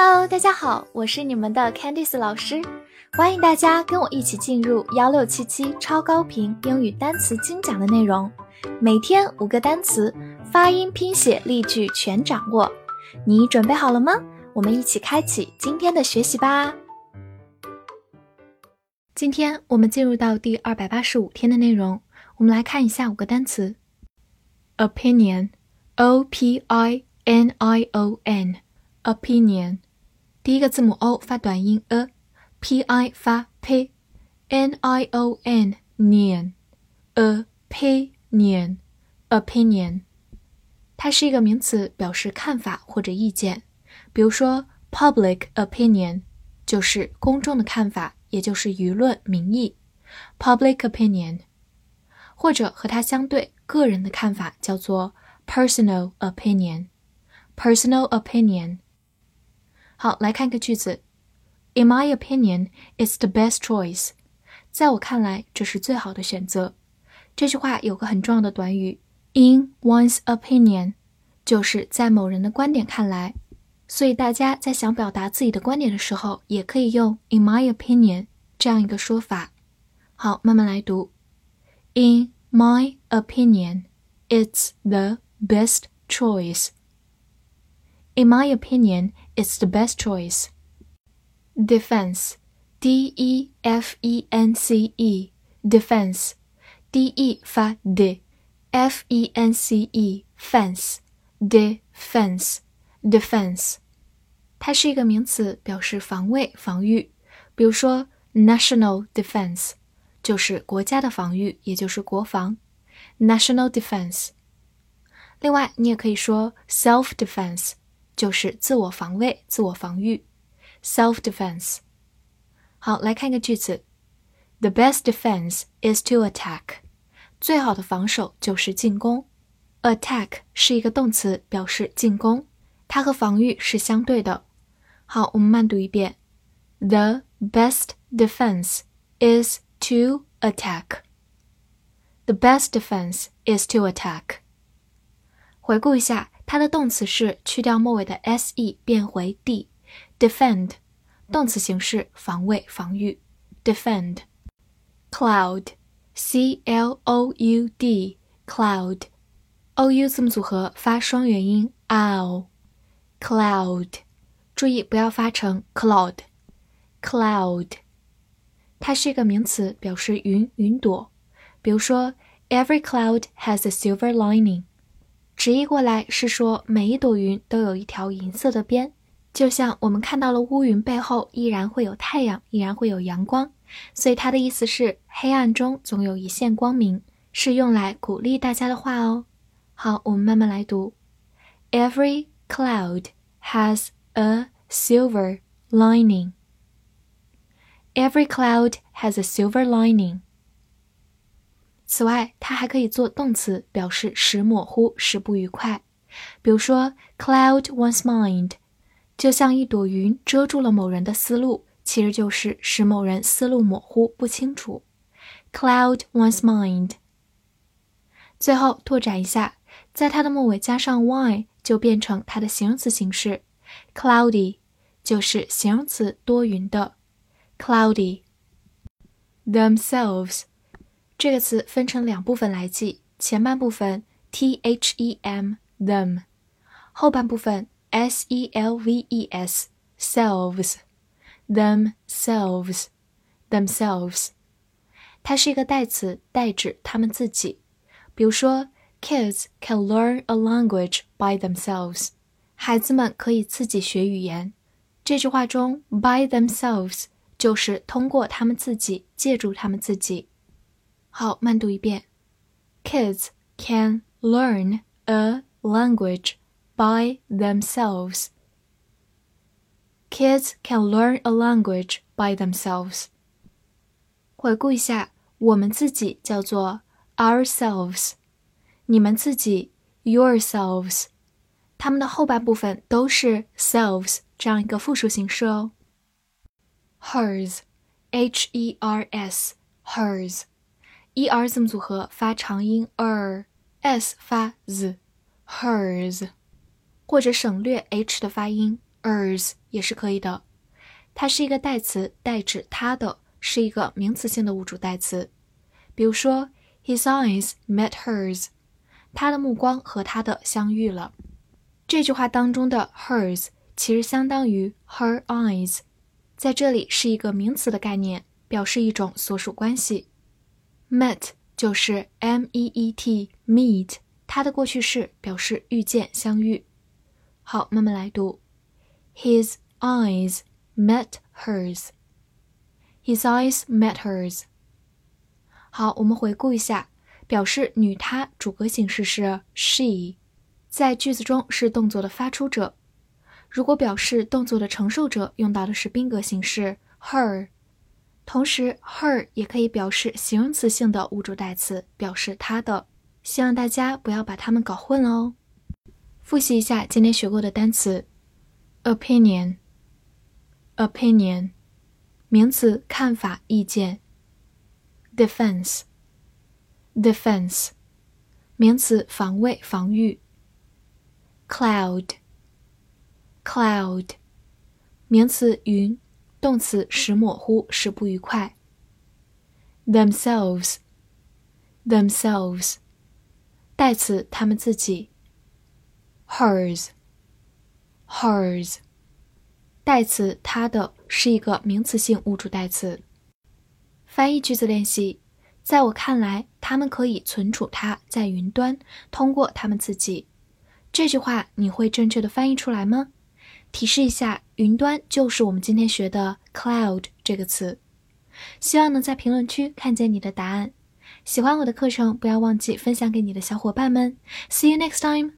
Hello，大家好，我是你们的 Candice 老师，欢迎大家跟我一起进入幺六七七超高频英语单词精讲的内容，每天五个单词，发音、拼写、例句全掌握，你准备好了吗？我们一起开启今天的学习吧。今天我们进入到第二百八十五天的内容，我们来看一下五个单词：opinion，o p i n i o n。第一个字母 o 发短音 a，p i 发 p，n i o n nian，opinion，opinion，它是一个名词，表示看法或者意见。比如说 public opinion 就是公众的看法，也就是舆论民意。public opinion，或者和它相对，个人的看法叫做 personal opinion。personal opinion。好，来看个句子。In my opinion, it's the best choice。在我看来，这是最好的选择。这句话有个很重要的短语，in one's opinion，就是在某人的观点看来。所以大家在想表达自己的观点的时候，也可以用 in my opinion 这样一个说法。好，慢慢来读。In my opinion, it's the best choice. In my opinion, it's the best choice. Defense, D E F E N C E, defense, D E 发 d，F E N C E fence, defense, defense，它是一个名词，表示防卫、防御。比如说，national defense 就是国家的防御，也就是国防。national defense。另外，你也可以说 self defense。 就是自我防卫、自我防御，self-defense。好，来看一个句子：The best defense is to attack。最好的防守就是进攻。Attack 是一个动词，表示进攻，它和防御是相对的。好，我们慢读一遍：The best defense is to attack。The best defense is to attack。回顾一下。 它的动词是去掉末尾的 se 变回 d，defend，动词形式防卫、防御，defend，cloud，c l o u d，cloud，o u 字母组合发双元音 ow，cloud，注意不要发成 cloud，cloud，它是一个名词，表示云、云朵。比如说，every cloud has a silver lining。直译过来是说，每一朵云都有一条银色的边，就像我们看到了乌云背后依然会有太阳，依然会有阳光，所以它的意思是黑暗中总有一线光明，是用来鼓励大家的话哦。好，我们慢慢来读：Every cloud has a silver lining. Every cloud has a silver lining. 此外，它还可以做动词，表示使模糊、使不愉快。比如说，cloud one's mind，就像一朵云遮住了某人的思路，其实就是使某人思路模糊不清楚。cloud one's mind。最后拓展一下，在它的末尾加上 y，就变成它的形容词形式，cloudy，就是形容词多云的，cloudy。themselves。这个词分成两部分来记，前半部分 t h e m them，后半部分 s e l v e s selves themselves themselves，它是一个代词，代指他们自己。比如说，kids can learn a language by themselves，孩子们可以自己学语言。这句话中 by themselves 就是通过他们自己，借助他们自己。好，慢读一遍。Kids can learn a language by themselves. Kids can learn a language by themselves. 回顾一下，我们自己叫做 ourselves，你们自己 yourselves，它们的后半部分都是 selves 这样一个复数形式哦。Hers，h e r E r。字母组合发长音 er，s 发 z，hers，或者省略 h 的发音 ers。也是可以的。它是一个代词，代指它的，是一个名词性的物主代词。比如说，His eyes met hers，他的目光和他的相遇了。这句话当中的 hers 其实相当于 her eyes，在这里是一个名词的概念，表示一种所属关系。Met 就是 m e e t meet，它的过去式表示遇见、相遇。好，慢慢来读。His eyes met hers. His eyes met hers. 好，我们回顾一下，表示女她主格形式是 she，在句子中是动作的发出者。如果表示动作的承受者，用到的是宾格形式 her。同时，her 也可以表示形容词性的物主代词，表示她的。希望大家不要把它们搞混哦。复习一下今天学过的单词：opinion，opinion，名词，看法、意见。；defense，defense，名词，防卫、防御。；cloud，cloud，名词，云。动词使模糊，使不愉快。themselves，themselves，代词他们自己。hers，hers，代词他的是一个名词性物主代词。翻译句子练习，在我看来，他们可以存储它在云端，通过他们自己。这句话你会正确的翻译出来吗？提示一下，云端就是我们今天学的 cloud 这个词。希望能在评论区看见你的答案。喜欢我的课程，不要忘记分享给你的小伙伴们。See you next time.